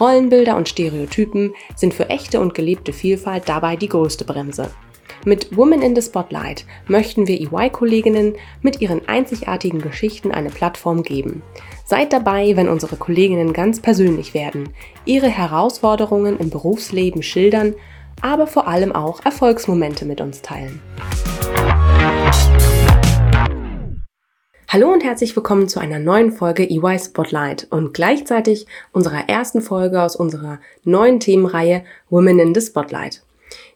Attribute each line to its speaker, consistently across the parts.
Speaker 1: Rollenbilder und Stereotypen sind für echte und gelebte Vielfalt dabei die größte Bremse. Mit Women in the Spotlight möchten wir EY-Kolleginnen mit ihren einzigartigen Geschichten eine Plattform geben. Seid dabei, wenn unsere Kolleginnen ganz persönlich werden, ihre Herausforderungen im Berufsleben schildern, aber vor allem auch Erfolgsmomente mit uns teilen. Hallo und herzlich willkommen zu einer neuen Folge EY Spotlight und gleichzeitig unserer ersten Folge aus unserer neuen Themenreihe Women in the Spotlight.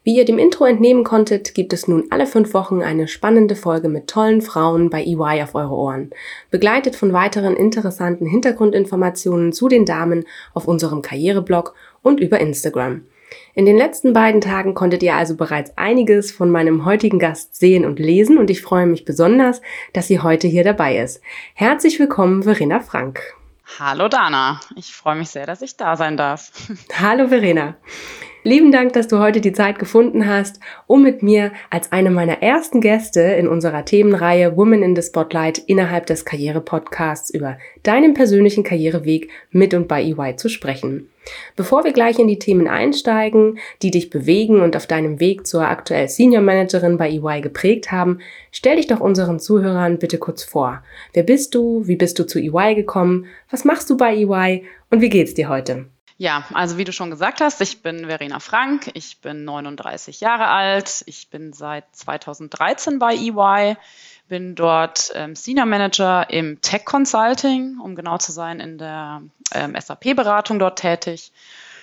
Speaker 1: Wie ihr dem Intro entnehmen konntet, gibt es nun alle fünf Wochen eine spannende Folge mit tollen Frauen bei EY auf eure Ohren, begleitet von weiteren interessanten Hintergrundinformationen zu den Damen auf unserem Karriereblog und über Instagram. In den letzten beiden Tagen konntet ihr also bereits einiges von meinem heutigen Gast sehen und lesen und ich freue mich besonders, dass sie heute hier dabei ist. Herzlich willkommen, Verena Frank.
Speaker 2: Hallo Dana, ich freue mich sehr, dass ich da sein darf.
Speaker 1: Hallo Verena. Lieben Dank, dass du heute die Zeit gefunden hast, um mit mir als eine meiner ersten Gäste in unserer Themenreihe Women in the Spotlight innerhalb des Karriere-Podcasts über deinen persönlichen Karriereweg mit und bei EY zu sprechen. Bevor wir gleich in die Themen einsteigen, die dich bewegen und auf deinem Weg zur aktuell Senior Managerin bei EY geprägt haben, stell dich doch unseren Zuhörern bitte kurz vor. Wer bist du? Wie bist du zu EY gekommen? Was machst du bei EY? Und wie geht's dir heute?
Speaker 2: Ja, also wie du schon gesagt hast, ich bin Verena Frank, ich bin 39 Jahre alt, ich bin seit 2013 bei EY, bin dort ähm, Senior Manager im Tech Consulting, um genau zu sein, in der ähm, SAP-Beratung dort tätig.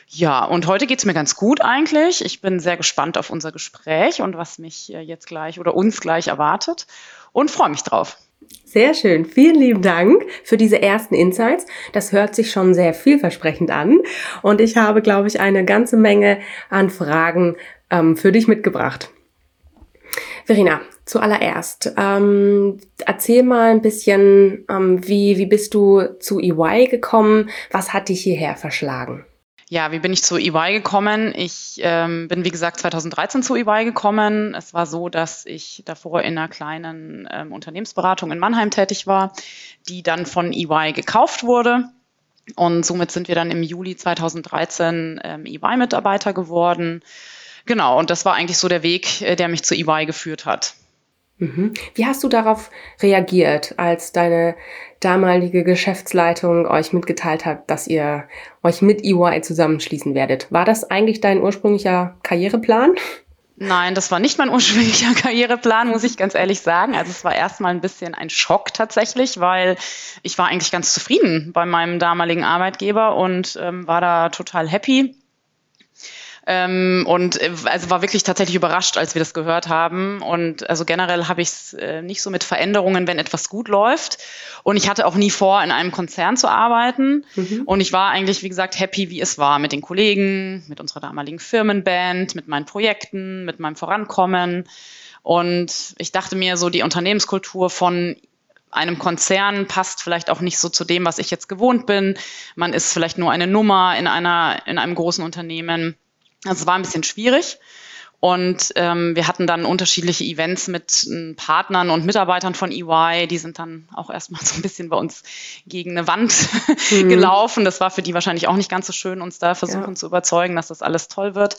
Speaker 2: Ja, und heute geht's mir ganz gut eigentlich. Ich bin sehr gespannt auf unser Gespräch und was mich äh, jetzt gleich oder uns gleich erwartet und freue mich drauf.
Speaker 1: Sehr schön. Vielen lieben Dank für diese ersten Insights. Das hört sich schon sehr vielversprechend an. Und ich habe, glaube ich, eine ganze Menge an Fragen ähm, für dich mitgebracht. Verena, zuallererst, ähm, erzähl mal ein bisschen, ähm, wie, wie bist du zu EY gekommen? Was hat dich hierher verschlagen?
Speaker 2: Ja, wie bin ich zu EY gekommen? Ich ähm, bin, wie gesagt, 2013 zu EY gekommen. Es war so, dass ich davor in einer kleinen ähm, Unternehmensberatung in Mannheim tätig war, die dann von EY gekauft wurde. Und somit sind wir dann im Juli 2013 ähm, EY-Mitarbeiter geworden. Genau, und das war eigentlich so der Weg, äh, der mich zu EY geführt hat.
Speaker 1: Mhm. Wie hast du darauf reagiert, als deine damalige Geschäftsleitung euch mitgeteilt hat, dass ihr euch mit EY zusammenschließen werdet? War das eigentlich dein ursprünglicher Karriereplan?
Speaker 2: Nein, das war nicht mein ursprünglicher Karriereplan, muss ich ganz ehrlich sagen. Also es war erstmal ein bisschen ein Schock tatsächlich, weil ich war eigentlich ganz zufrieden bei meinem damaligen Arbeitgeber und ähm, war da total happy. Ähm, und äh, also war wirklich tatsächlich überrascht, als wir das gehört haben. Und also generell habe ich es äh, nicht so mit Veränderungen, wenn etwas gut läuft. Und ich hatte auch nie vor, in einem Konzern zu arbeiten. Mhm. Und ich war eigentlich, wie gesagt, happy, wie es war mit den Kollegen, mit unserer damaligen Firmenband, mit meinen Projekten, mit meinem Vorankommen. Und ich dachte mir, so die Unternehmenskultur von einem Konzern passt vielleicht auch nicht so zu dem, was ich jetzt gewohnt bin. Man ist vielleicht nur eine Nummer in einer, in einem großen Unternehmen. Also es war ein bisschen schwierig. Und ähm, wir hatten dann unterschiedliche Events mit äh, Partnern und Mitarbeitern von EY. Die sind dann auch erstmal so ein bisschen bei uns gegen eine Wand mhm. gelaufen. Das war für die wahrscheinlich auch nicht ganz so schön, uns da versuchen ja. zu überzeugen, dass das alles toll wird.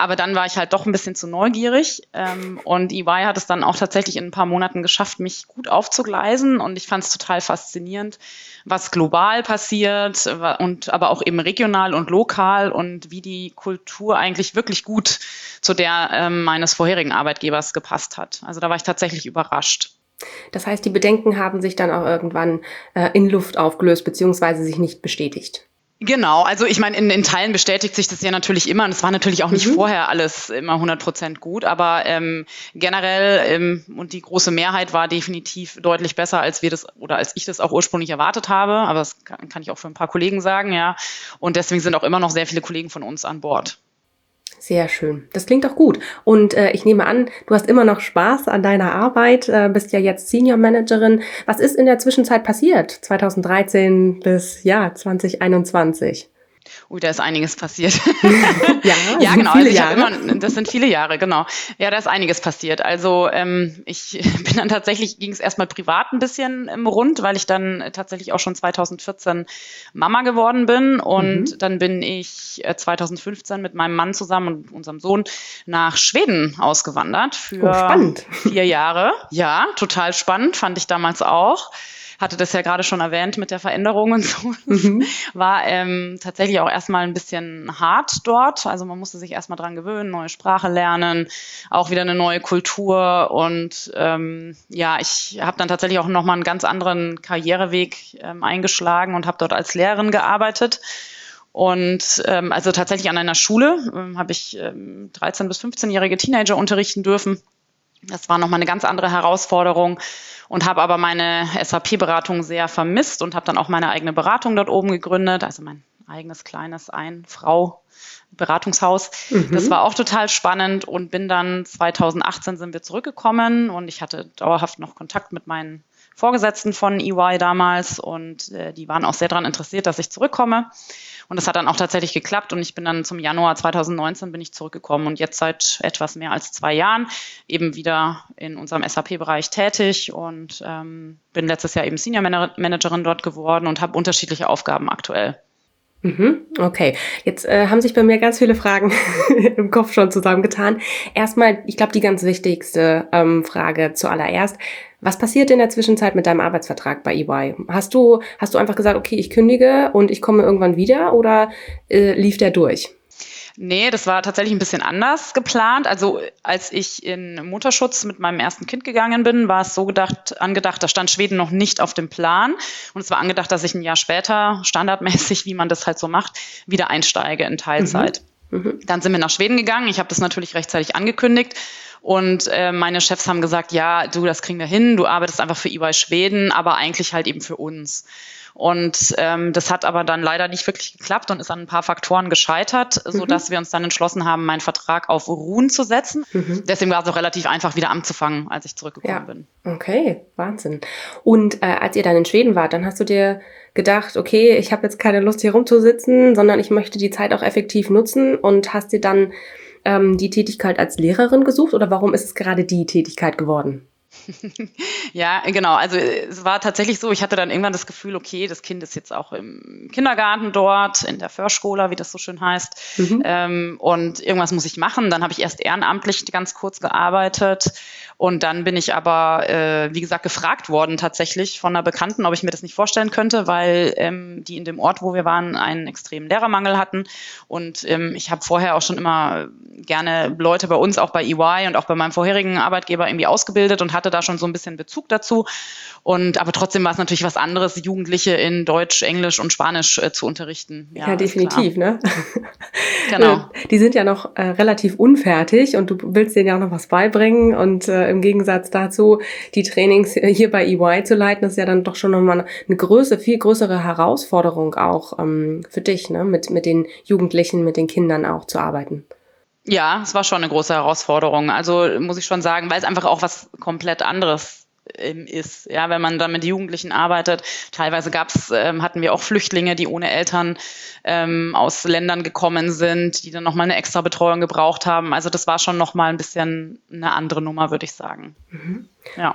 Speaker 2: Aber dann war ich halt doch ein bisschen zu neugierig. Ähm, und EY hat es dann auch tatsächlich in ein paar Monaten geschafft, mich gut aufzugleisen. Und ich fand es total faszinierend, was global passiert und aber auch eben regional und lokal und wie die Kultur eigentlich wirklich gut zu der ähm, meines vorherigen Arbeitgebers gepasst hat. Also da war ich tatsächlich überrascht.
Speaker 1: Das heißt, die Bedenken haben sich dann auch irgendwann äh, in Luft aufgelöst, beziehungsweise sich nicht bestätigt.
Speaker 2: Genau, also ich meine, in, in Teilen bestätigt sich das ja natürlich immer und es war natürlich auch nicht mhm. vorher alles immer 100 Prozent gut, aber ähm, generell ähm, und die große Mehrheit war definitiv deutlich besser, als wir das oder als ich das auch ursprünglich erwartet habe, aber das kann, kann ich auch für ein paar Kollegen sagen, ja. Und deswegen sind auch immer noch sehr viele Kollegen von uns an Bord.
Speaker 1: Sehr schön. Das klingt doch gut. Und äh, ich nehme an, du hast immer noch Spaß an deiner Arbeit, äh, bist ja jetzt Senior Managerin. Was ist in der Zwischenzeit passiert? 2013 bis ja 2021?
Speaker 2: Ui, da ist einiges passiert. ja, ja genau. Also ich immer, das sind viele Jahre, genau. Ja, da ist einiges passiert. Also ähm, ich bin dann tatsächlich, ging es erstmal privat ein bisschen im Rund, weil ich dann tatsächlich auch schon 2014 Mama geworden bin. Und mhm. dann bin ich 2015 äh, mit meinem Mann zusammen und unserem Sohn nach Schweden ausgewandert für oh, vier Jahre. Ja, total spannend, fand ich damals auch hatte das ja gerade schon erwähnt mit der Veränderung und so. Mhm. War ähm, tatsächlich auch erstmal ein bisschen hart dort. Also man musste sich erstmal dran gewöhnen, neue Sprache lernen, auch wieder eine neue Kultur. Und ähm, ja, ich habe dann tatsächlich auch nochmal einen ganz anderen Karriereweg ähm, eingeschlagen und habe dort als Lehrerin gearbeitet. Und ähm, also tatsächlich an einer Schule ähm, habe ich ähm, 13- bis 15-jährige Teenager unterrichten dürfen. Das war nochmal eine ganz andere Herausforderung und habe aber meine SAP-Beratung sehr vermisst und habe dann auch meine eigene Beratung dort oben gegründet, also mein eigenes kleines Ein-Frau-Beratungshaus. Mhm. Das war auch total spannend und bin dann 2018 sind wir zurückgekommen und ich hatte dauerhaft noch Kontakt mit meinen Vorgesetzten von EY damals und äh, die waren auch sehr daran interessiert, dass ich zurückkomme. Und das hat dann auch tatsächlich geklappt und ich bin dann zum Januar 2019 bin ich zurückgekommen und jetzt seit etwas mehr als zwei Jahren eben wieder in unserem SAP-Bereich tätig und ähm, bin letztes Jahr eben Senior Managerin dort geworden und habe unterschiedliche Aufgaben aktuell.
Speaker 1: Mhm, okay, jetzt äh, haben sich bei mir ganz viele Fragen im Kopf schon zusammengetan. Erstmal, ich glaube, die ganz wichtigste ähm, Frage zuallererst. Was passiert in der Zwischenzeit mit deinem Arbeitsvertrag bei EY? Hast du, hast du einfach gesagt, okay, ich kündige und ich komme irgendwann wieder oder äh, lief der durch?
Speaker 2: Nee, das war tatsächlich ein bisschen anders geplant. Also als ich in Mutterschutz mit meinem ersten Kind gegangen bin, war es so gedacht, angedacht, da stand Schweden noch nicht auf dem Plan. Und es war angedacht, dass ich ein Jahr später, standardmäßig, wie man das halt so macht, wieder einsteige in Teilzeit. Mhm. Mhm. Dann sind wir nach Schweden gegangen. Ich habe das natürlich rechtzeitig angekündigt und äh, meine Chefs haben gesagt, ja, du, das kriegen wir hin, du arbeitest einfach für EY Schweden, aber eigentlich halt eben für uns. Und ähm, das hat aber dann leider nicht wirklich geklappt und ist an ein paar Faktoren gescheitert, mhm. so dass wir uns dann entschlossen haben, meinen Vertrag auf Ruhen zu setzen. Mhm. Deswegen war es auch relativ einfach, wieder anzufangen, als ich zurückgekommen ja. bin.
Speaker 1: Okay, Wahnsinn. Und äh, als ihr dann in Schweden wart, dann hast du dir gedacht, okay, ich habe jetzt keine Lust hier rumzusitzen, sondern ich möchte die Zeit auch effektiv nutzen und hast dir dann ähm, die Tätigkeit als Lehrerin gesucht oder warum ist es gerade die Tätigkeit geworden?
Speaker 2: ja, genau. Also es war tatsächlich so, ich hatte dann irgendwann das Gefühl, okay, das Kind ist jetzt auch im Kindergarten dort, in der Förschkola, wie das so schön heißt. Mhm. Ähm, und irgendwas muss ich machen. Dann habe ich erst ehrenamtlich ganz kurz gearbeitet und dann bin ich aber, äh, wie gesagt, gefragt worden tatsächlich von einer Bekannten, ob ich mir das nicht vorstellen könnte, weil ähm, die in dem Ort, wo wir waren, einen extremen Lehrermangel hatten. Und ähm, ich habe vorher auch schon immer gerne Leute bei uns, auch bei EY und auch bei meinem vorherigen Arbeitgeber irgendwie ausgebildet und hatte da schon so ein bisschen Bezug dazu. Und aber trotzdem war es natürlich was anderes, Jugendliche in Deutsch, Englisch und Spanisch äh, zu unterrichten.
Speaker 1: Ja, ja definitiv, klar. ne? genau. Die sind ja noch äh, relativ unfertig und du willst denen ja auch noch was beibringen. Und äh, im Gegensatz dazu, die Trainings hier bei EY zu leiten, ist ja dann doch schon nochmal eine Größe, viel größere Herausforderung auch ähm, für dich, ne? Mit, mit den Jugendlichen, mit den Kindern auch zu arbeiten.
Speaker 2: Ja, es war schon eine große Herausforderung. Also muss ich schon sagen, weil es einfach auch was komplett anderes ähm, ist. Ja, wenn man dann mit Jugendlichen arbeitet, teilweise gab's, ähm, hatten wir auch Flüchtlinge, die ohne Eltern ähm, aus Ländern gekommen sind, die dann nochmal eine extra Betreuung gebraucht haben. Also das war schon nochmal ein bisschen eine andere Nummer, würde ich sagen. Mhm.
Speaker 1: Ja.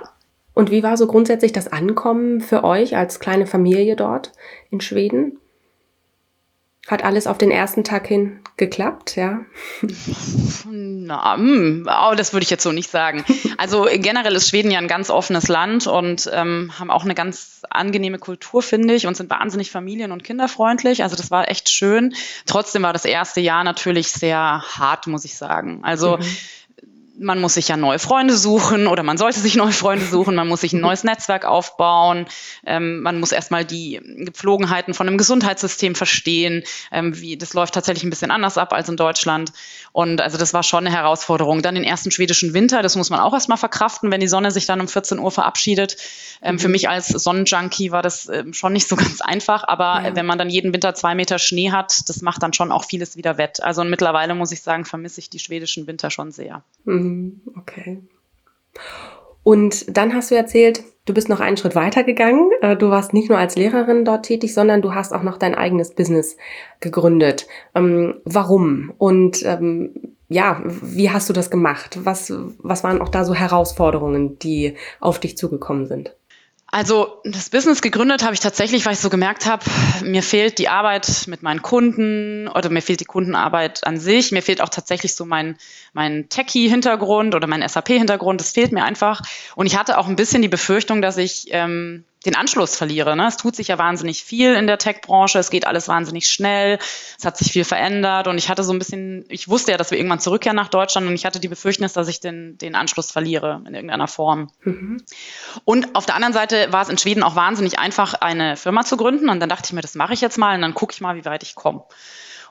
Speaker 1: Und wie war so grundsätzlich das Ankommen für euch als kleine Familie dort in Schweden? Hat alles auf den ersten Tag hin geklappt, ja?
Speaker 2: Na, mh, oh, das würde ich jetzt so nicht sagen. Also generell ist Schweden ja ein ganz offenes Land und ähm, haben auch eine ganz angenehme Kultur, finde ich, und sind wahnsinnig familien- und kinderfreundlich. Also das war echt schön. Trotzdem war das erste Jahr natürlich sehr hart, muss ich sagen. Also mhm man muss sich ja neue Freunde suchen oder man sollte sich neue Freunde suchen, man muss sich ein neues Netzwerk aufbauen, ähm, man muss erstmal die Gepflogenheiten von einem Gesundheitssystem verstehen, ähm, wie das läuft tatsächlich ein bisschen anders ab als in Deutschland. Und also das war schon eine Herausforderung. Dann den ersten schwedischen Winter, das muss man auch erstmal verkraften, wenn die Sonne sich dann um 14 Uhr verabschiedet. Ähm, mhm. Für mich als Sonnenjunkie war das ähm, schon nicht so ganz einfach, aber ja. wenn man dann jeden Winter zwei Meter Schnee hat, das macht dann schon auch vieles wieder wett. Also mittlerweile muss ich sagen, vermisse ich die schwedischen Winter schon sehr.
Speaker 1: Mhm. Okay. Und dann hast du erzählt, du bist noch einen Schritt weiter gegangen. Äh, du warst nicht nur als Lehrerin dort tätig, sondern du hast auch noch dein eigenes Business gegründet. Ähm, warum? Und ähm, ja, wie hast du das gemacht? Was, was waren auch da so Herausforderungen, die auf dich zugekommen sind?
Speaker 2: Also das Business gegründet habe ich tatsächlich, weil ich so gemerkt habe, mir fehlt die Arbeit mit meinen Kunden oder mir fehlt die Kundenarbeit an sich. Mir fehlt auch tatsächlich so mein, mein Techie-Hintergrund oder mein SAP-Hintergrund. Das fehlt mir einfach. Und ich hatte auch ein bisschen die Befürchtung, dass ich ähm, den Anschluss verliere. Ne? Es tut sich ja wahnsinnig viel in der Tech-Branche, es geht alles wahnsinnig schnell, es hat sich viel verändert und ich hatte so ein bisschen, ich wusste ja, dass wir irgendwann zurückkehren nach Deutschland und ich hatte die Befürchtung, dass ich den, den Anschluss verliere in irgendeiner Form. Mhm. Und auf der anderen Seite war es in Schweden auch wahnsinnig einfach, eine Firma zu gründen und dann dachte ich mir, das mache ich jetzt mal und dann gucke ich mal, wie weit ich komme.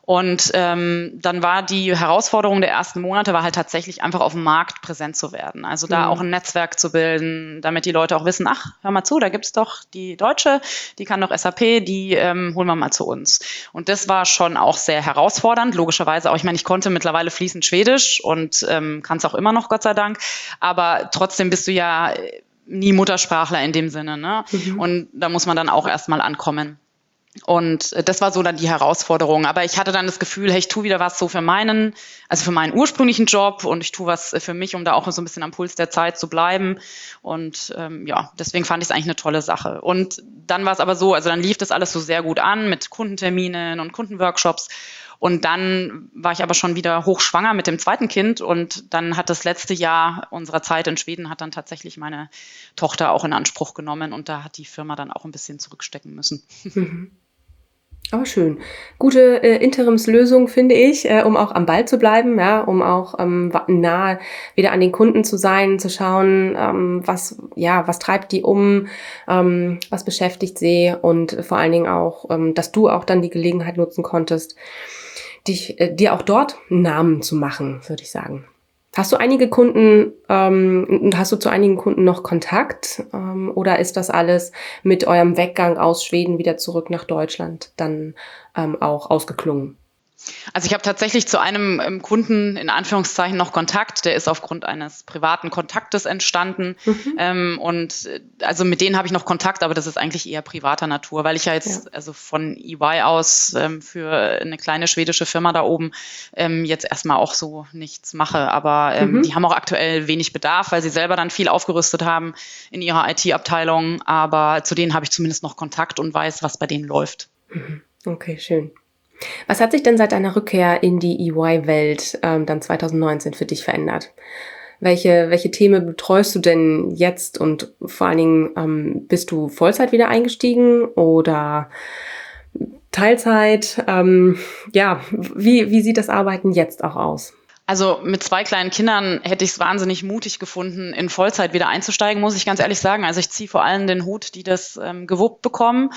Speaker 2: Und ähm, dann war die Herausforderung der ersten Monate war halt tatsächlich einfach auf dem Markt präsent zu werden. Also da mhm. auch ein Netzwerk zu bilden, damit die Leute auch wissen, ach, hör mal zu, da gibt's doch die Deutsche, die kann doch SAP, die ähm, holen wir mal zu uns. Und das war schon auch sehr herausfordernd, logischerweise auch. Ich meine, ich konnte mittlerweile fließend Schwedisch und ähm, kann es auch immer noch, Gott sei Dank. Aber trotzdem bist du ja nie Muttersprachler in dem Sinne. Ne? Mhm. Und da muss man dann auch erstmal ankommen. Und äh, das war so dann die Herausforderung. Aber ich hatte dann das Gefühl, hey, ich tue wieder was so für meinen, also für meinen ursprünglichen Job und ich tue was für mich, um da auch so ein bisschen am Puls der Zeit zu bleiben. Und ähm, ja, deswegen fand ich es eigentlich eine tolle Sache. Und dann war es aber so, also dann lief das alles so sehr gut an mit Kundenterminen und Kundenworkshops. Und dann war ich aber schon wieder hochschwanger mit dem zweiten Kind und dann hat das letzte Jahr unserer Zeit in Schweden hat dann tatsächlich meine Tochter auch in Anspruch genommen und da hat die Firma dann auch ein bisschen zurückstecken müssen. Mhm.
Speaker 1: Aber schön. Gute äh, Interimslösung, finde ich, äh, um auch am Ball zu bleiben, ja, um auch ähm, nahe wieder an den Kunden zu sein, zu schauen, ähm, was, ja, was treibt die um, ähm, was beschäftigt sie und vor allen Dingen auch, ähm, dass du auch dann die Gelegenheit nutzen konntest, dich, äh, dir auch dort Namen zu machen, würde ich sagen. Hast du einige Kunden, ähm, hast du zu einigen Kunden noch Kontakt ähm, oder ist das alles mit eurem Weggang aus Schweden wieder zurück nach Deutschland dann ähm, auch ausgeklungen?
Speaker 2: Also ich habe tatsächlich zu einem ähm, Kunden in Anführungszeichen noch Kontakt. Der ist aufgrund eines privaten Kontaktes entstanden. Mhm. Ähm, und äh, also mit denen habe ich noch Kontakt, aber das ist eigentlich eher privater Natur, weil ich ja jetzt ja. also von EY aus ähm, für eine kleine schwedische Firma da oben ähm, jetzt erstmal auch so nichts mache. Aber ähm, mhm. die haben auch aktuell wenig Bedarf, weil sie selber dann viel aufgerüstet haben in ihrer IT-Abteilung. Aber zu denen habe ich zumindest noch Kontakt und weiß, was bei denen läuft.
Speaker 1: Mhm. Okay, schön. Was hat sich denn seit deiner Rückkehr in die EY-Welt ähm, dann 2019 für dich verändert? Welche, welche Themen betreust du denn jetzt und vor allen Dingen ähm, bist du Vollzeit wieder eingestiegen oder Teilzeit? Ähm, ja, wie, wie sieht das Arbeiten jetzt auch aus?
Speaker 2: Also mit zwei kleinen Kindern hätte ich es wahnsinnig mutig gefunden, in Vollzeit wieder einzusteigen, muss ich ganz ehrlich sagen. Also ich ziehe vor allem den Hut, die das ähm, gewuppt bekommen.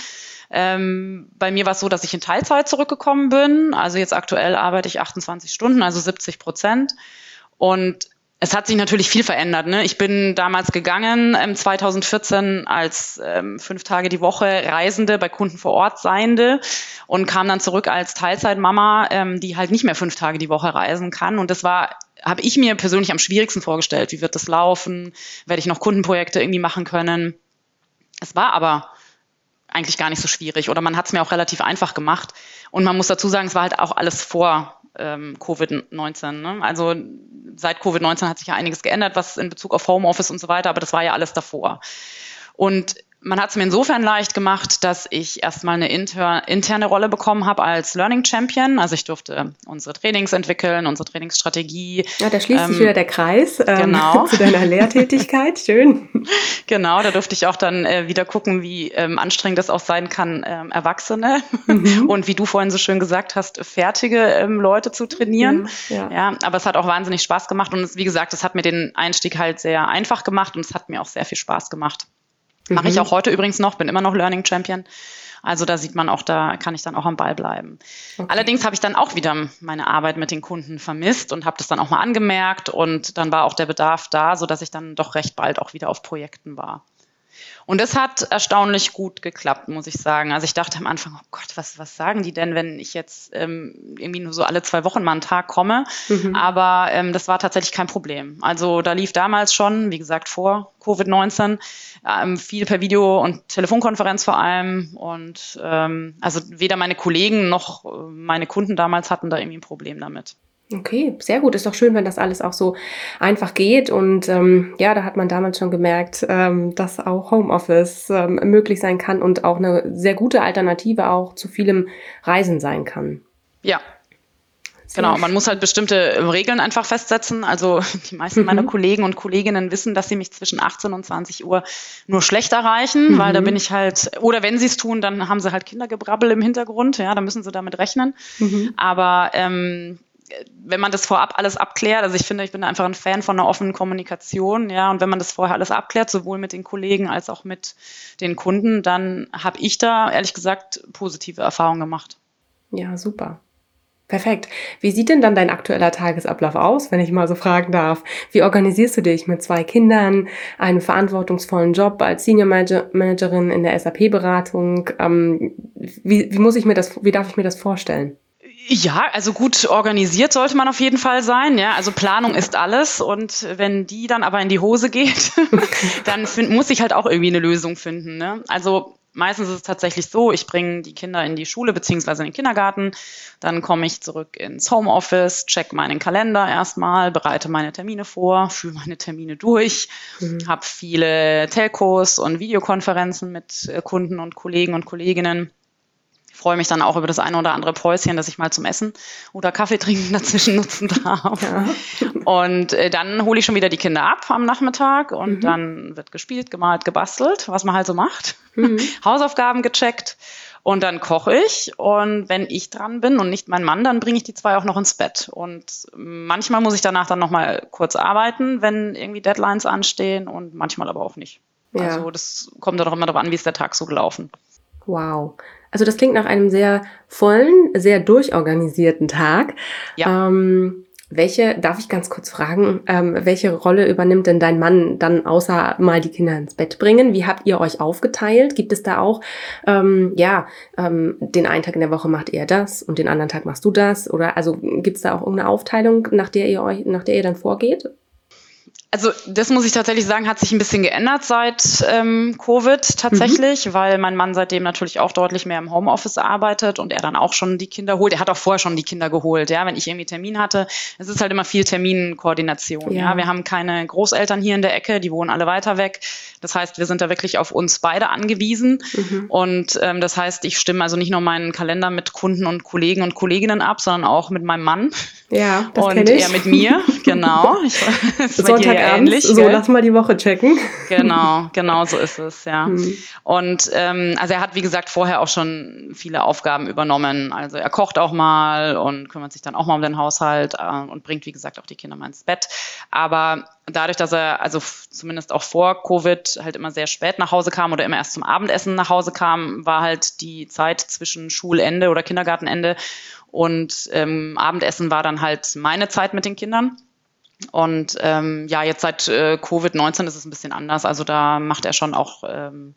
Speaker 2: Ähm, bei mir war es so, dass ich in Teilzeit zurückgekommen bin. Also jetzt aktuell arbeite ich 28 Stunden, also 70 Prozent. Und es hat sich natürlich viel verändert. Ne? Ich bin damals gegangen, ähm, 2014 als ähm, fünf Tage die Woche Reisende bei Kunden vor Ort Seiende und kam dann zurück als Teilzeitmama, ähm, die halt nicht mehr fünf Tage die Woche reisen kann. Und das war habe ich mir persönlich am schwierigsten vorgestellt. Wie wird das laufen? Werde ich noch Kundenprojekte irgendwie machen können? Es war aber eigentlich gar nicht so schwierig oder man hat es mir auch relativ einfach gemacht. Und man muss dazu sagen, es war halt auch alles vor ähm, Covid-19. Ne? Also seit Covid-19 hat sich ja einiges geändert, was in Bezug auf Homeoffice und so weiter, aber das war ja alles davor. Und Man hat es mir insofern leicht gemacht, dass ich erstmal eine inter, interne Rolle bekommen habe als Learning Champion. Also ich durfte unsere Trainings entwickeln, unsere Trainingsstrategie.
Speaker 1: Ja, da schließt ähm, sich wieder der Kreis ähm, genau. zu deiner Lehrtätigkeit. Schön.
Speaker 2: Genau, da durfte ich auch dann äh, wieder gucken, wie ähm, anstrengend das auch sein kann, ähm, Erwachsene mhm. und wie du vorhin so schön gesagt hast, fertige ähm, Leute zu trainieren. Ja, ja. ja, aber es hat auch wahnsinnig Spaß gemacht und es, wie gesagt, es hat mir den Einstieg halt sehr einfach gemacht und es hat mir auch sehr viel Spaß gemacht. Mache mhm. ich auch heute übrigens noch, bin immer noch Learning Champion. Also da sieht man auch, da kann ich dann auch am Ball bleiben. Okay. Allerdings habe ich dann auch wieder meine Arbeit mit den Kunden vermisst und habe das dann auch mal angemerkt und dann war auch der Bedarf da, sodass ich dann doch recht bald auch wieder auf Projekten war. Und es hat erstaunlich gut geklappt, muss ich sagen. Also ich dachte am Anfang, oh Gott, was, was sagen die denn, wenn ich jetzt ähm, irgendwie nur so alle zwei Wochen mal einen Tag komme? Mhm. Aber ähm, das war tatsächlich kein Problem. Also da lief damals schon, wie gesagt, vor Covid-19, ähm, viel per Video- und Telefonkonferenz vor allem. Und ähm, also weder meine Kollegen noch äh, meine Kunden damals hatten da irgendwie ein Problem damit.
Speaker 1: Okay, sehr gut. Ist doch schön, wenn das alles auch so einfach geht. Und ähm, ja, da hat man damals schon gemerkt, ähm, dass auch Homeoffice ähm, möglich sein kann und auch eine sehr gute Alternative auch zu vielem Reisen sein kann.
Speaker 2: Ja, Genau, man muss halt bestimmte Regeln einfach festsetzen. Also die meisten mhm. meiner Kollegen und Kolleginnen wissen, dass sie mich zwischen 18 und 20 Uhr nur schlecht erreichen, mhm. weil da bin ich halt, oder wenn sie es tun, dann haben sie halt Kindergebrabbel im Hintergrund, ja, da müssen sie damit rechnen. Mhm. Aber ähm, wenn man das vorab alles abklärt, also ich finde, ich bin einfach ein Fan von einer offenen Kommunikation, ja, und wenn man das vorher alles abklärt, sowohl mit den Kollegen als auch mit den Kunden, dann habe ich da ehrlich gesagt positive Erfahrungen gemacht.
Speaker 1: Ja, super. Perfekt. Wie sieht denn dann dein aktueller Tagesablauf aus, wenn ich mal so fragen darf? Wie organisierst du dich mit zwei Kindern, einem verantwortungsvollen Job als Senior Managerin in der SAP-Beratung? Ähm, wie, wie muss ich mir das, wie darf ich mir das vorstellen?
Speaker 2: Ja, also gut organisiert sollte man auf jeden Fall sein. Ja, also Planung ist alles und wenn die dann aber in die Hose geht, dann find, muss ich halt auch irgendwie eine Lösung finden. Ne? Also meistens ist es tatsächlich so, ich bringe die Kinder in die Schule beziehungsweise in den Kindergarten, dann komme ich zurück ins Homeoffice, check meinen Kalender erstmal, bereite meine Termine vor, führe meine Termine durch, mhm. habe viele Telcos und Videokonferenzen mit äh, Kunden und Kollegen und Kolleginnen freue mich dann auch über das eine oder andere Päuschen, dass ich mal zum Essen oder Kaffee trinken dazwischen nutzen darf. Ja. Und äh, dann hole ich schon wieder die Kinder ab am Nachmittag und mhm. dann wird gespielt, gemalt, gebastelt, was man halt so macht. Mhm. Hausaufgaben gecheckt. Und dann koche ich und wenn ich dran bin und nicht mein Mann, dann bringe ich die zwei auch noch ins Bett. Und manchmal muss ich danach dann noch mal kurz arbeiten, wenn irgendwie Deadlines anstehen und manchmal aber auch nicht. Ja. Also das kommt dann auch immer darauf an, wie ist der Tag so gelaufen.
Speaker 1: Wow. Also das klingt nach einem sehr vollen, sehr durchorganisierten Tag. Ja. Ähm, welche, darf ich ganz kurz fragen, ähm, welche Rolle übernimmt denn dein Mann dann außer mal die Kinder ins Bett bringen? Wie habt ihr euch aufgeteilt? Gibt es da auch, ähm, ja, ähm, den einen Tag in der Woche macht er das und den anderen Tag machst du das? Oder also gibt es da auch irgendeine Aufteilung, nach der ihr euch, nach der ihr dann vorgeht?
Speaker 2: Also das muss ich tatsächlich sagen, hat sich ein bisschen geändert seit ähm, Covid tatsächlich, mhm. weil mein Mann seitdem natürlich auch deutlich mehr im Homeoffice arbeitet und er dann auch schon die Kinder holt. Er hat auch vorher schon die Kinder geholt, ja, wenn ich irgendwie Termin hatte. Es ist halt immer viel Terminkoordination. Ja. ja. wir haben keine Großeltern hier in der Ecke, die wohnen alle weiter weg. Das heißt, wir sind da wirklich auf uns beide angewiesen. Mhm. Und ähm, das heißt, ich stimme also nicht nur meinen Kalender mit Kunden und Kollegen und Kolleginnen ab, sondern auch mit meinem Mann.
Speaker 1: Ja,
Speaker 2: das und er mit mir, genau. Ich,
Speaker 1: Sonntagabend, so gell? lass mal die Woche checken.
Speaker 2: Genau, genau so ist es, ja. Mhm. Und ähm, also er hat, wie gesagt, vorher auch schon viele Aufgaben übernommen. Also er kocht auch mal und kümmert sich dann auch mal um den Haushalt äh, und bringt, wie gesagt, auch die Kinder mal ins Bett. Aber dadurch, dass er also zumindest auch vor Covid halt immer sehr spät nach Hause kam oder immer erst zum Abendessen nach Hause kam, war halt die Zeit zwischen Schulende oder Kindergartenende und ähm, Abendessen war dann halt meine Zeit mit den Kindern. Und ähm, ja, jetzt seit äh, Covid-19 ist es ein bisschen anders. Also da macht er schon auch, ähm,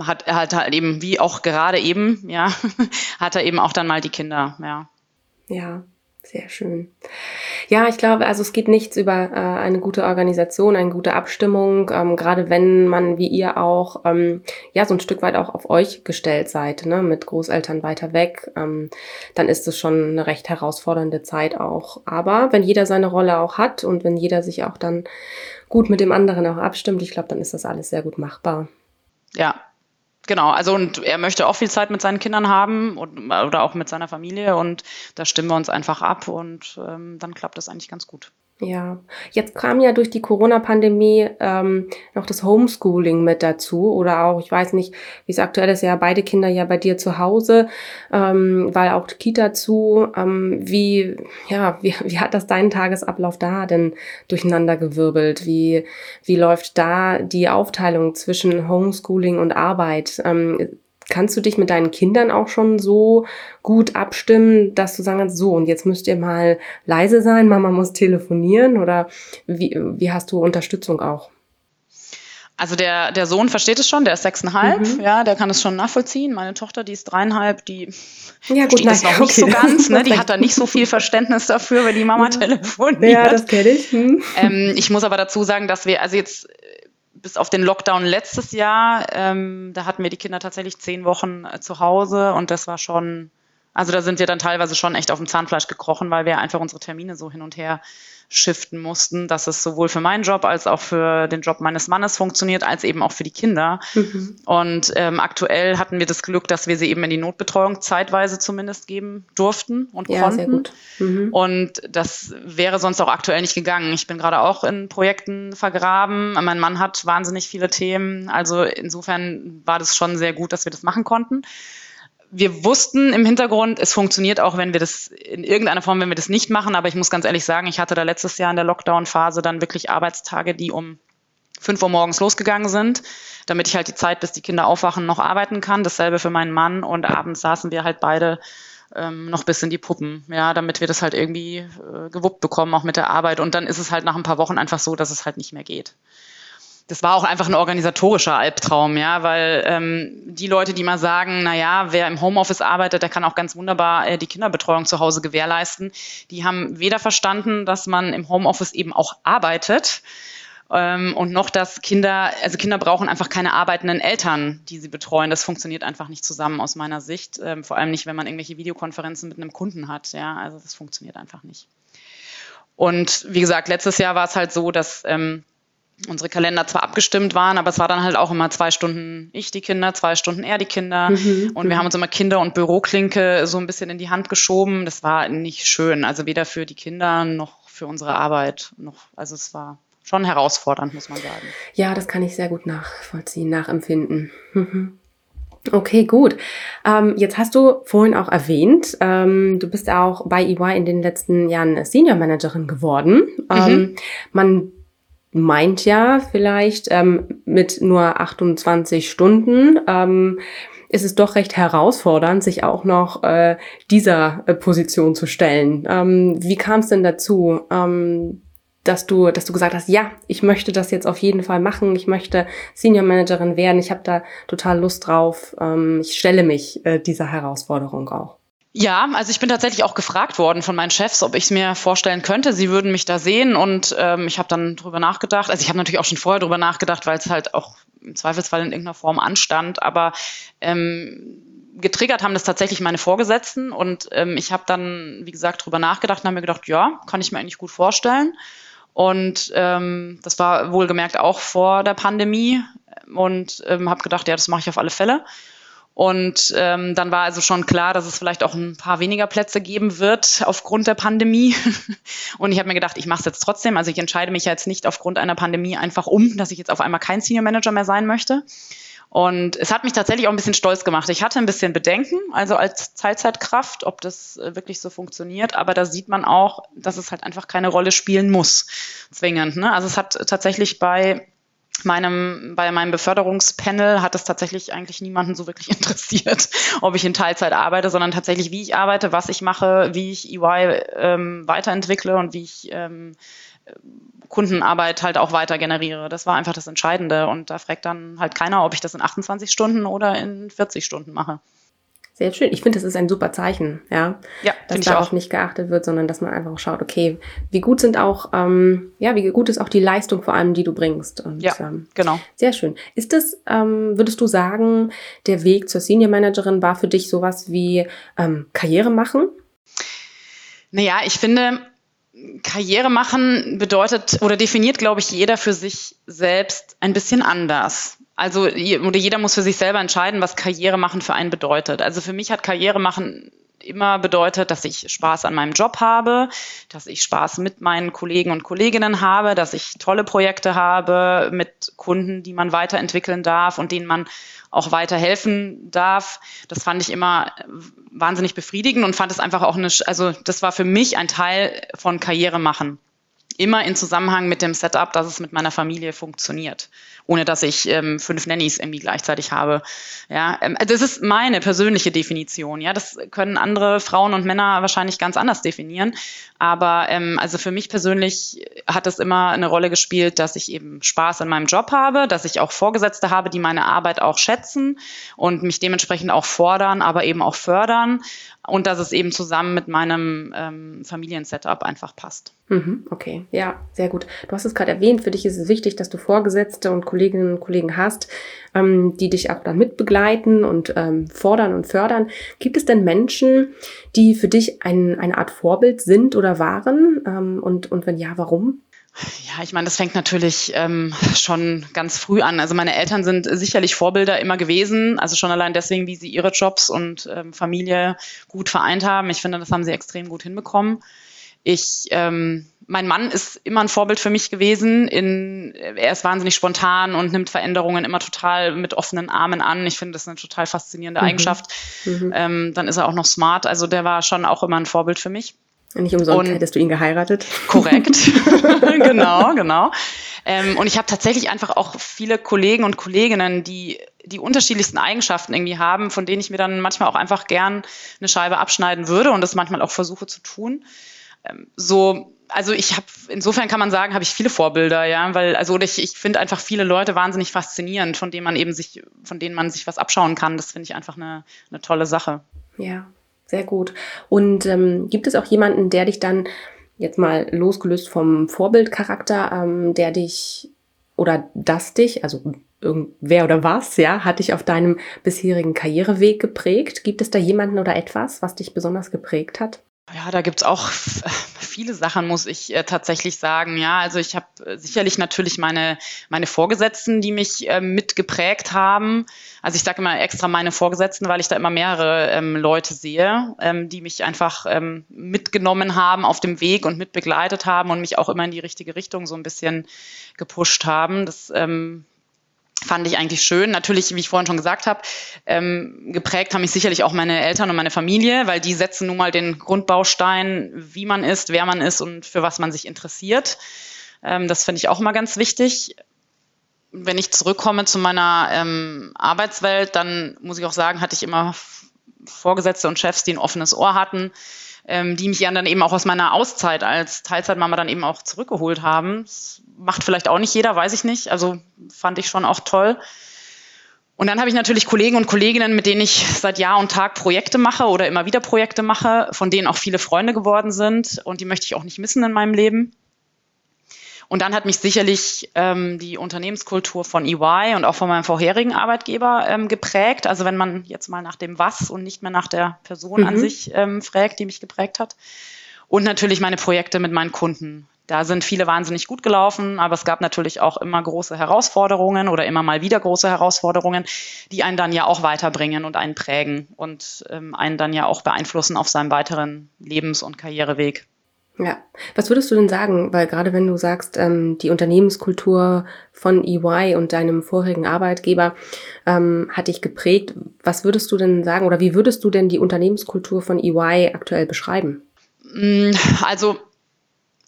Speaker 2: hat er halt, halt eben, wie auch gerade eben, ja, hat er eben auch dann mal die Kinder, ja.
Speaker 1: Ja, sehr schön. Ja, ich glaube, also es geht nichts über äh, eine gute Organisation, eine gute Abstimmung, ähm, gerade wenn man wie ihr auch ähm, ja so ein Stück weit auch auf euch gestellt seid, ne, mit Großeltern weiter weg, ähm, dann ist es schon eine recht herausfordernde Zeit auch. Aber wenn jeder seine Rolle auch hat und wenn jeder sich auch dann gut mit dem anderen auch abstimmt, ich glaube, dann ist das alles sehr gut machbar.
Speaker 2: Ja, genau. Also und er möchte auch viel Zeit mit seinen Kindern haben und, oder auch mit seiner Familie und da stimmen wir uns einfach ab und ähm, dann klappt das eigentlich ganz gut.
Speaker 1: Ja, jetzt kam ja durch die Corona-Pandemie ähm, noch das Homeschooling mit dazu oder auch, ich weiß nicht, wie es aktuell ist, ja beide Kinder ja bei dir zu Hause, ähm, weil auch Kita zu. Ähm, wie, ja, wie, wie hat das deinen Tagesablauf da denn durcheinander gewirbelt? Wie, wie läuft da die Aufteilung zwischen Homeschooling und Arbeit? Ähm, kannst du dich mit deinen Kindern auch schon so gut abstimmen, dass du sagen kannst, so, und jetzt müsst ihr mal leise sein, Mama muss telefonieren oder wie, wie hast du Unterstützung auch?
Speaker 2: Also der, der Sohn versteht es schon, der ist sechseinhalb, mhm. ja, der kann es schon nachvollziehen. Meine Tochter, die ist dreieinhalb, die ja, gut, versteht es noch okay. nicht so ganz, ne? die hat da nicht so viel Verständnis dafür, wenn die Mama telefoniert.
Speaker 1: Ja, das kenne ich. Hm.
Speaker 2: Ähm, ich muss aber dazu sagen, dass wir, also jetzt bis auf den Lockdown letztes Jahr, ähm, da hatten wir die Kinder tatsächlich zehn Wochen äh, zu Hause und das war schon, also da sind wir dann teilweise schon echt auf dem Zahnfleisch gekrochen, weil wir einfach unsere Termine so hin und her shiften mussten, dass es sowohl für meinen Job als auch für den Job meines Mannes funktioniert, als eben auch für die Kinder. Mhm. Und ähm, aktuell hatten wir das Glück, dass wir sie eben in die Notbetreuung zeitweise zumindest geben durften und ja, konnten. Sehr gut. Mhm. Und das wäre sonst auch aktuell nicht gegangen. Ich bin gerade auch in Projekten vergraben. Mein Mann hat wahnsinnig viele Themen. Also insofern war das schon sehr gut, dass wir das machen konnten wir wussten im Hintergrund, es funktioniert auch, wenn wir das in irgendeiner Form, wenn wir das nicht machen. Aber ich muss ganz ehrlich sagen, ich hatte da letztes Jahr in der Lockdown-Phase dann wirklich Arbeitstage, die um 5 Uhr morgens losgegangen sind, damit ich halt die Zeit, bis die Kinder aufwachen, noch arbeiten kann. Dasselbe für meinen Mann. Und abends saßen wir halt beide ähm, noch bis in die Puppen, ja, damit wir das halt irgendwie äh, gewuppt bekommen, auch mit der Arbeit. Und dann ist es halt nach ein paar Wochen einfach so, dass es halt nicht mehr geht das war auch einfach ein organisatorischer Albtraum, ja, weil ähm, die Leute, die mal sagen, na ja, wer im Homeoffice arbeitet, der kann auch ganz wunderbar äh, die Kinderbetreuung zu Hause gewährleisten, die haben weder verstanden, dass man im Homeoffice eben auch arbeitet ähm, und noch, dass Kinder, also Kinder brauchen einfach keine arbeitenden Eltern, die sie betreuen. Das funktioniert einfach nicht zusammen aus meiner Sicht, ähm, vor allem nicht, wenn man irgendwelche Videokonferenzen mit einem Kunden hat, ja, also das funktioniert einfach nicht. Und wie gesagt, letztes Jahr war es halt so, dass ähm, unsere Kalender zwar abgestimmt waren, aber es war dann halt auch immer zwei Stunden ich die Kinder, zwei Stunden er die Kinder. Mhm. Und wir haben uns immer Kinder- und Büroklinke so ein bisschen in die Hand geschoben. Das war nicht schön. Also weder für die Kinder noch für unsere Arbeit noch. Also es war schon herausfordernd, muss man sagen.
Speaker 1: Ja, das kann ich sehr gut nachvollziehen, nachempfinden. Mhm. Okay, gut. Ähm, jetzt hast du vorhin auch erwähnt, ähm, du bist auch bei EY in den letzten Jahren Senior Managerin geworden. Mhm. Ähm, man meint ja vielleicht ähm, mit nur 28 Stunden ähm, ist es doch recht herausfordernd, sich auch noch äh, dieser äh, Position zu stellen. Ähm, wie kam es denn dazu, ähm, dass du, dass du gesagt hast, ja, ich möchte das jetzt auf jeden Fall machen, ich möchte Senior Managerin werden, ich habe da total Lust drauf, ähm, ich stelle mich äh, dieser Herausforderung auch.
Speaker 2: Ja, also ich bin tatsächlich auch gefragt worden von meinen Chefs, ob ich es mir vorstellen könnte. Sie würden mich da sehen und ähm, ich habe dann drüber nachgedacht. Also ich habe natürlich auch schon vorher drüber nachgedacht, weil es halt auch im Zweifelsfall in irgendeiner Form anstand. Aber ähm, getriggert haben das tatsächlich meine Vorgesetzten und ähm, ich habe dann, wie gesagt, drüber nachgedacht und habe mir gedacht, ja, kann ich mir eigentlich gut vorstellen. Und ähm, das war wohlgemerkt auch vor der Pandemie und ähm, habe gedacht, ja, das mache ich auf alle Fälle. Und ähm, dann war also schon klar, dass es vielleicht auch ein paar weniger Plätze geben wird aufgrund der Pandemie. Und ich habe mir gedacht, ich mache es jetzt trotzdem. Also ich entscheide mich jetzt nicht aufgrund einer Pandemie einfach um, dass ich jetzt auf einmal kein Senior Manager mehr sein möchte. Und es hat mich tatsächlich auch ein bisschen stolz gemacht. Ich hatte ein bisschen Bedenken, also als Teilzeitkraft, ob das äh, wirklich so funktioniert. Aber da sieht man auch, dass es halt einfach keine Rolle spielen muss, zwingend. Ne? Also es hat tatsächlich bei meinem, bei meinem Beförderungspanel hat es tatsächlich eigentlich niemanden so wirklich interessiert, ob ich in Teilzeit arbeite, sondern tatsächlich, wie ich arbeite, was ich mache, wie ich EY ähm, weiterentwickle und wie ich ähm, Kundenarbeit halt auch weiter generiere. Das war einfach das Entscheidende. Und da fragt dann halt keiner, ob ich das in 28 Stunden oder in 40 Stunden mache.
Speaker 1: Sehr schön. Ich finde, das ist ein super Zeichen, ja.
Speaker 2: Ja,
Speaker 1: dass darauf auch. nicht geachtet wird, sondern dass man einfach schaut, okay, wie gut sind auch, ähm, ja, wie gut ist auch die Leistung vor allem, die du bringst.
Speaker 2: Und, ja, ähm, genau.
Speaker 1: Sehr schön. Ist das, ähm, würdest du sagen, der Weg zur Senior Managerin war für dich sowas wie ähm, Karriere machen?
Speaker 2: Naja, ich finde, Karriere machen bedeutet oder definiert, glaube ich, jeder für sich selbst ein bisschen anders. Also oder jeder muss für sich selber entscheiden, was Karriere machen für einen bedeutet. Also für mich hat Karriere machen immer bedeutet, dass ich Spaß an meinem Job habe, dass ich Spaß mit meinen Kollegen und Kolleginnen habe, dass ich tolle Projekte habe mit Kunden, die man weiterentwickeln darf und denen man auch weiterhelfen darf. Das fand ich immer wahnsinnig befriedigend und fand es einfach auch eine, also das war für mich ein Teil von Karriere machen immer in Zusammenhang mit dem Setup, dass es mit meiner Familie funktioniert, ohne dass ich ähm, fünf Nannies irgendwie gleichzeitig habe. Ja, ähm, das ist meine persönliche Definition. Ja, das können andere Frauen und Männer wahrscheinlich ganz anders definieren. Aber ähm, also für mich persönlich hat es immer eine Rolle gespielt, dass ich eben Spaß an meinem Job habe, dass ich auch Vorgesetzte habe, die meine Arbeit auch schätzen und mich dementsprechend auch fordern, aber eben auch fördern und dass es eben zusammen mit meinem ähm, Familiensetup einfach passt.
Speaker 1: Mhm, okay, ja, sehr gut. Du hast es gerade erwähnt, für dich ist es wichtig, dass du Vorgesetzte und Kolleginnen und Kollegen hast, ähm, die dich auch dann mitbegleiten und ähm, fordern und fördern. Gibt es denn Menschen, die für dich ein, eine Art Vorbild sind oder waren? Ähm, und, und wenn ja, warum?
Speaker 2: Ja, ich meine, das fängt natürlich ähm, schon ganz früh an. Also meine Eltern sind sicherlich Vorbilder immer gewesen, also schon allein deswegen, wie sie ihre Jobs und ähm, Familie gut vereint haben. Ich finde, das haben sie extrem gut hinbekommen. Ich, ähm, mein Mann ist immer ein Vorbild für mich gewesen. In, er ist wahnsinnig spontan und nimmt Veränderungen immer total mit offenen Armen an. Ich finde, das ist eine total faszinierende mhm. Eigenschaft. Mhm. Ähm, dann ist er auch noch smart. Also der war schon auch immer ein Vorbild für mich.
Speaker 1: Nicht umsonst und, hättest du ihn geheiratet.
Speaker 2: Korrekt. genau, genau. Ähm, und ich habe tatsächlich einfach auch viele Kollegen und Kolleginnen, die die unterschiedlichsten Eigenschaften irgendwie haben, von denen ich mir dann manchmal auch einfach gern eine Scheibe abschneiden würde und das manchmal auch versuche zu tun. Ähm, so, also ich habe, insofern kann man sagen, habe ich viele Vorbilder, ja, weil, also ich, ich finde einfach viele Leute wahnsinnig faszinierend, von denen man eben sich, von denen man sich was abschauen kann. Das finde ich einfach eine, eine tolle Sache.
Speaker 1: Ja, sehr gut. Und ähm, gibt es auch jemanden, der dich dann jetzt mal losgelöst vom Vorbildcharakter, ähm, der dich oder das dich, also wer oder was, ja, hat dich auf deinem bisherigen Karriereweg geprägt? Gibt es da jemanden oder etwas, was dich besonders geprägt hat?
Speaker 2: Ja, da gibt's auch viele Sachen, muss ich äh, tatsächlich sagen. Ja, also ich habe äh, sicherlich natürlich meine, meine Vorgesetzten, die mich äh, mitgeprägt haben. Also ich sage immer extra meine Vorgesetzten, weil ich da immer mehrere ähm, Leute sehe, ähm, die mich einfach ähm, mitgenommen haben auf dem Weg und mitbegleitet haben und mich auch immer in die richtige Richtung so ein bisschen gepusht haben. Das ähm, fand ich eigentlich schön. Natürlich, wie ich vorhin schon gesagt habe, ähm, geprägt haben mich sicherlich auch meine Eltern und meine Familie, weil die setzen nun mal den Grundbaustein, wie man ist, wer man ist und für was man sich interessiert. Ähm, das finde ich auch immer ganz wichtig. Wenn ich zurückkomme zu meiner ähm, Arbeitswelt, dann muss ich auch sagen, hatte ich immer Vorgesetzte und Chefs, die ein offenes Ohr hatten, ähm, die mich dann eben auch aus meiner Auszeit als Teilzeitmama dann eben auch zurückgeholt haben. Das macht vielleicht auch nicht jeder, weiß ich nicht. Also fand ich schon auch toll. Und dann habe ich natürlich Kollegen und Kolleginnen, mit denen ich seit Jahr und Tag Projekte mache oder immer wieder Projekte mache, von denen auch viele Freunde geworden sind. Und die möchte ich auch nicht missen in meinem Leben. Und dann hat mich sicherlich ähm, die Unternehmenskultur von EY und auch von meinem vorherigen Arbeitgeber ähm, geprägt. Also wenn man jetzt mal nach dem Was und nicht mehr nach der Person mhm. an sich ähm, fragt, die mich geprägt hat. Und natürlich meine Projekte mit meinen Kunden. Da sind viele wahnsinnig gut gelaufen, aber es gab natürlich auch immer große Herausforderungen oder immer mal wieder große Herausforderungen, die einen dann ja auch weiterbringen und einen prägen und ähm, einen dann ja auch beeinflussen auf seinem weiteren Lebens- und Karriereweg.
Speaker 1: Ja, was würdest du denn sagen? Weil gerade wenn du sagst, ähm, die Unternehmenskultur von EY und deinem vorherigen Arbeitgeber ähm, hat dich geprägt, was würdest du denn sagen oder wie würdest du denn die Unternehmenskultur von EY aktuell beschreiben?
Speaker 2: Mm, also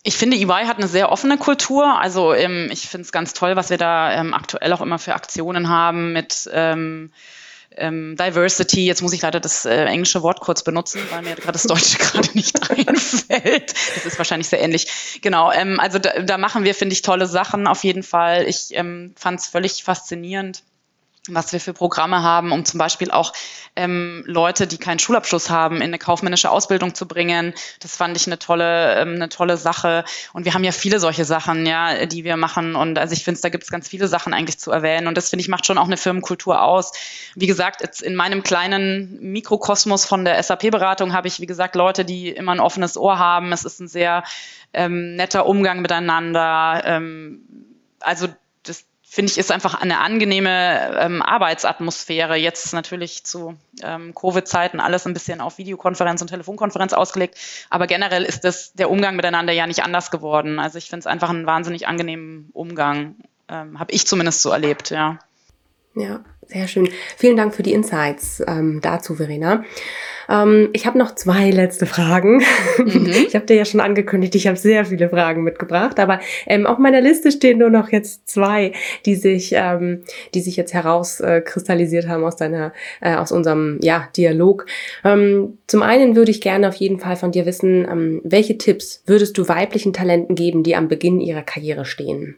Speaker 2: ich finde, EY hat eine sehr offene Kultur. Also ähm, ich finde es ganz toll, was wir da ähm, aktuell auch immer für Aktionen haben mit ähm, ähm, Diversity, jetzt muss ich leider das äh, englische Wort kurz benutzen, weil mir gerade das Deutsche gerade nicht einfällt. Das ist wahrscheinlich sehr ähnlich. Genau, ähm, also da, da machen wir, finde ich, tolle Sachen auf jeden Fall. Ich ähm, fand es völlig faszinierend was wir für Programme haben, um zum Beispiel auch ähm, Leute, die keinen Schulabschluss haben, in eine kaufmännische Ausbildung zu bringen. Das fand ich eine tolle, ähm, eine tolle Sache. Und wir haben ja viele solche Sachen, ja, die wir machen. Und also ich finde, da gibt es ganz viele Sachen eigentlich zu erwähnen. Und das finde ich macht schon auch eine Firmenkultur aus. Wie gesagt, jetzt in meinem kleinen Mikrokosmos von der SAP-Beratung habe ich, wie gesagt, Leute, die immer ein offenes Ohr haben. Es ist ein sehr ähm, netter Umgang miteinander. Ähm, also finde ich, ist einfach eine angenehme ähm, Arbeitsatmosphäre. Jetzt natürlich zu ähm, Covid-Zeiten alles ein bisschen auf Videokonferenz und Telefonkonferenz ausgelegt. Aber generell ist das der Umgang miteinander ja nicht anders geworden. Also ich finde es einfach einen wahnsinnig angenehmen Umgang. Ähm, Habe ich zumindest so erlebt, ja.
Speaker 1: Ja, sehr schön. Vielen Dank für die Insights ähm, dazu, Verena. Ähm, ich habe noch zwei letzte Fragen. Mhm. Ich habe dir ja schon angekündigt, ich habe sehr viele Fragen mitgebracht, aber ähm, auf meiner Liste stehen nur noch jetzt zwei, die sich, ähm, die sich jetzt herauskristallisiert äh, haben aus deiner, äh, aus unserem ja, Dialog. Ähm, zum einen würde ich gerne auf jeden Fall von dir wissen, ähm, welche Tipps würdest du weiblichen Talenten geben, die am Beginn ihrer Karriere stehen?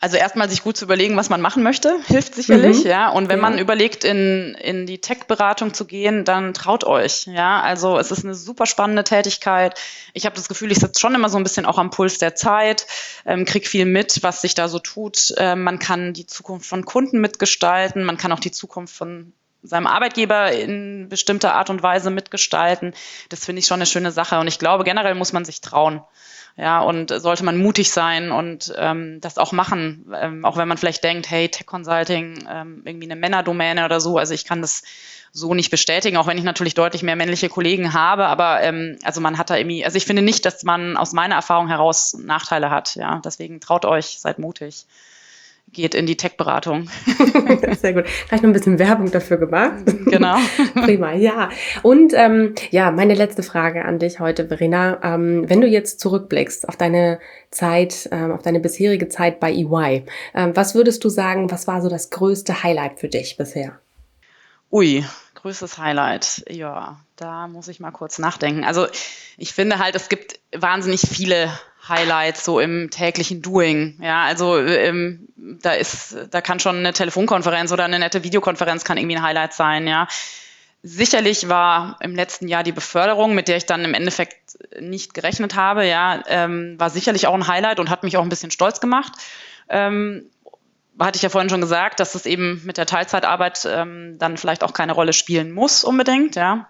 Speaker 2: Also erstmal sich gut zu überlegen, was man machen möchte, hilft sicherlich, mhm. ja. Und wenn ja. man überlegt, in, in die Tech-Beratung zu gehen, dann traut euch, ja. Also es ist eine super spannende Tätigkeit. Ich habe das Gefühl, ich sitze schon immer so ein bisschen auch am Puls der Zeit, ähm, krieg viel mit, was sich da so tut. Ähm, man kann die Zukunft von Kunden mitgestalten, man kann auch die Zukunft von seinem Arbeitgeber in bestimmter Art und Weise mitgestalten. Das finde ich schon eine schöne Sache. Und ich glaube, generell muss man sich trauen. Ja, und sollte man mutig sein und ähm, das auch machen, ähm, auch wenn man vielleicht denkt, hey, Tech Consulting, ähm, irgendwie eine Männerdomäne oder so. Also ich kann das so nicht bestätigen, auch wenn ich natürlich deutlich mehr männliche Kollegen habe. Aber ähm, also man hat da irgendwie, also ich finde nicht, dass man aus meiner Erfahrung heraus Nachteile hat. Ja, deswegen traut euch, seid mutig geht in die Tech-Beratung.
Speaker 1: Sehr gut. Gleich noch ein bisschen Werbung dafür gemacht.
Speaker 2: Genau.
Speaker 1: Prima, ja. Und ähm, ja, meine letzte Frage an dich heute, Verena. Ähm, wenn du jetzt zurückblickst auf deine Zeit, ähm, auf deine bisherige Zeit bei EY, ähm, was würdest du sagen, was war so das größte Highlight für dich bisher?
Speaker 2: Ui, größtes Highlight. Ja, da muss ich mal kurz nachdenken. Also ich finde halt, es gibt wahnsinnig viele Highlights so im täglichen Doing. Ja, also ähm, da ist, da kann schon eine Telefonkonferenz oder eine nette Videokonferenz kann irgendwie ein Highlight sein. Ja, sicherlich war im letzten Jahr die Beförderung, mit der ich dann im Endeffekt nicht gerechnet habe. Ja, ähm, war sicherlich auch ein Highlight und hat mich auch ein bisschen stolz gemacht. Ähm, hatte ich ja vorhin schon gesagt, dass es eben mit der Teilzeitarbeit ähm, dann vielleicht auch keine Rolle spielen muss unbedingt. Ja,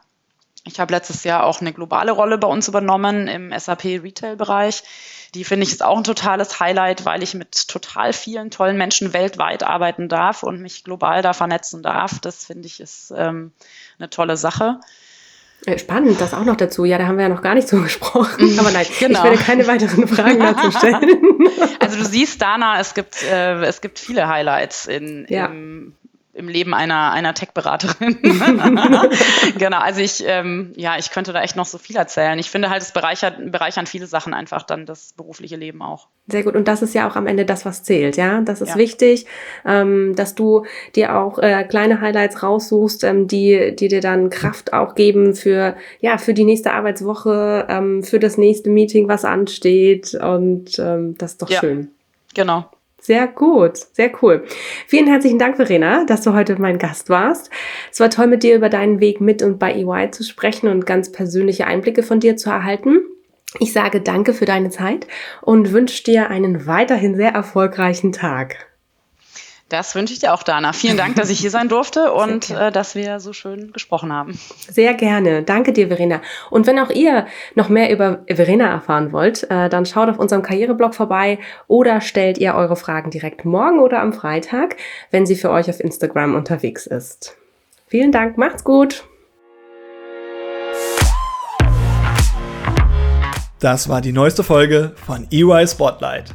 Speaker 2: ich habe letztes Jahr auch eine globale Rolle bei uns übernommen im SAP Retail-Bereich. Die finde ich ist auch ein totales Highlight, weil ich mit total vielen tollen Menschen weltweit arbeiten darf und mich global da vernetzen darf. Das finde ich ist ähm, eine tolle Sache.
Speaker 1: Äh, spannend, das auch noch dazu. Ja, da haben wir ja noch gar nicht so gesprochen. Aber nein, genau. ich werde keine weiteren Fragen dazu stellen.
Speaker 2: Also du siehst, Dana, es gibt, äh, es gibt viele Highlights in, ja. im im Leben einer, einer Tech-Beraterin. genau, also ich, ähm, ja, ich könnte da echt noch so viel erzählen. Ich finde halt, es bereichert, bereichern viele Sachen einfach dann das berufliche Leben auch.
Speaker 1: Sehr gut. Und das ist ja auch am Ende das, was zählt, ja. Das ist ja. wichtig, ähm, dass du dir auch äh, kleine Highlights raussuchst, ähm, die, die dir dann Kraft auch geben für, ja, für die nächste Arbeitswoche, ähm, für das nächste Meeting, was ansteht. Und ähm, das ist doch ja. schön.
Speaker 2: Genau.
Speaker 1: Sehr gut, sehr cool. Vielen herzlichen Dank, Verena, dass du heute mein Gast warst. Es war toll, mit dir über deinen Weg mit und bei EY zu sprechen und ganz persönliche Einblicke von dir zu erhalten. Ich sage danke für deine Zeit und wünsche dir einen weiterhin sehr erfolgreichen Tag.
Speaker 2: Das wünsche ich dir auch, Dana. Vielen Dank, dass ich hier sein durfte und äh, dass wir so schön gesprochen haben.
Speaker 1: Sehr gerne. Danke dir, Verena. Und wenn auch ihr noch mehr über Verena erfahren wollt, äh, dann schaut auf unserem Karriereblog vorbei oder stellt ihr eure Fragen direkt morgen oder am Freitag, wenn sie für euch auf Instagram unterwegs ist. Vielen Dank, macht's gut.
Speaker 3: Das war die neueste Folge von EY Spotlight.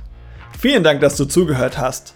Speaker 3: Vielen Dank, dass du zugehört hast.